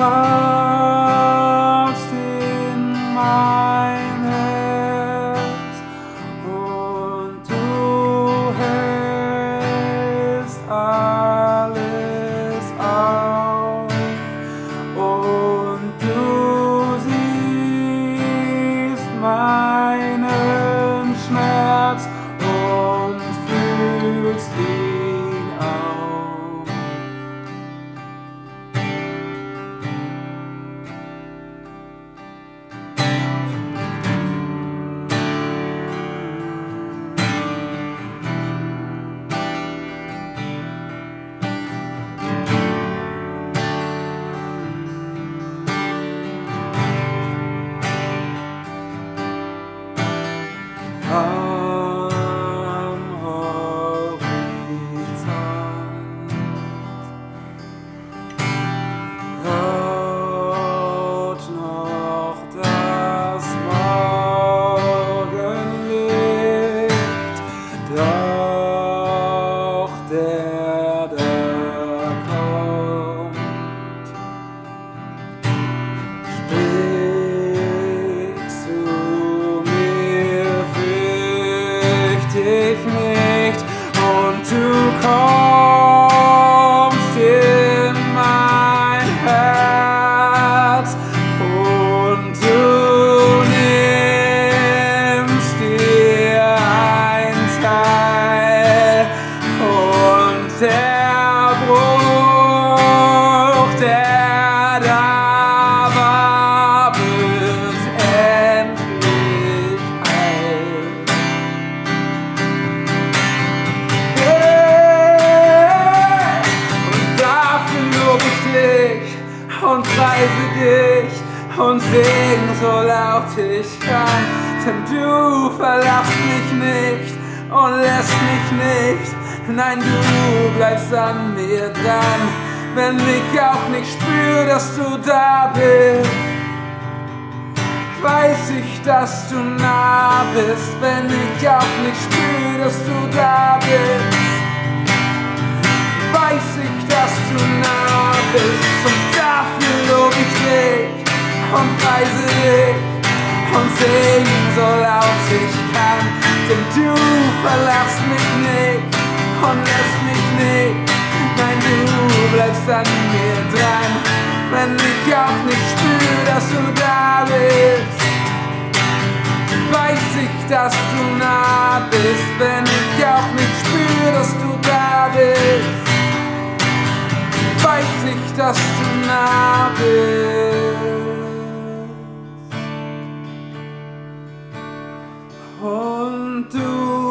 du du und preise dich und sing so laut ich kann, denn du verlässt mich nicht und lässt mich nicht. Nein, du bleibst an mir dran, wenn ich auch nicht spür, dass du da bist. Weiß ich, dass du nah bist, wenn ich auch nicht spür, dass du da bist. Weiß ich, dass du nah bist und preise dich und sing so laut ich kann, denn du verlässt mich nicht und lässt mich nicht. Nein, du bleibst an mir dran, wenn ich auch nicht spür, dass du da bist. Weiß ich, dass du nah bist, wenn ich auch nicht spür, dass du da bist. Weiß ich, dass du nah bist. unto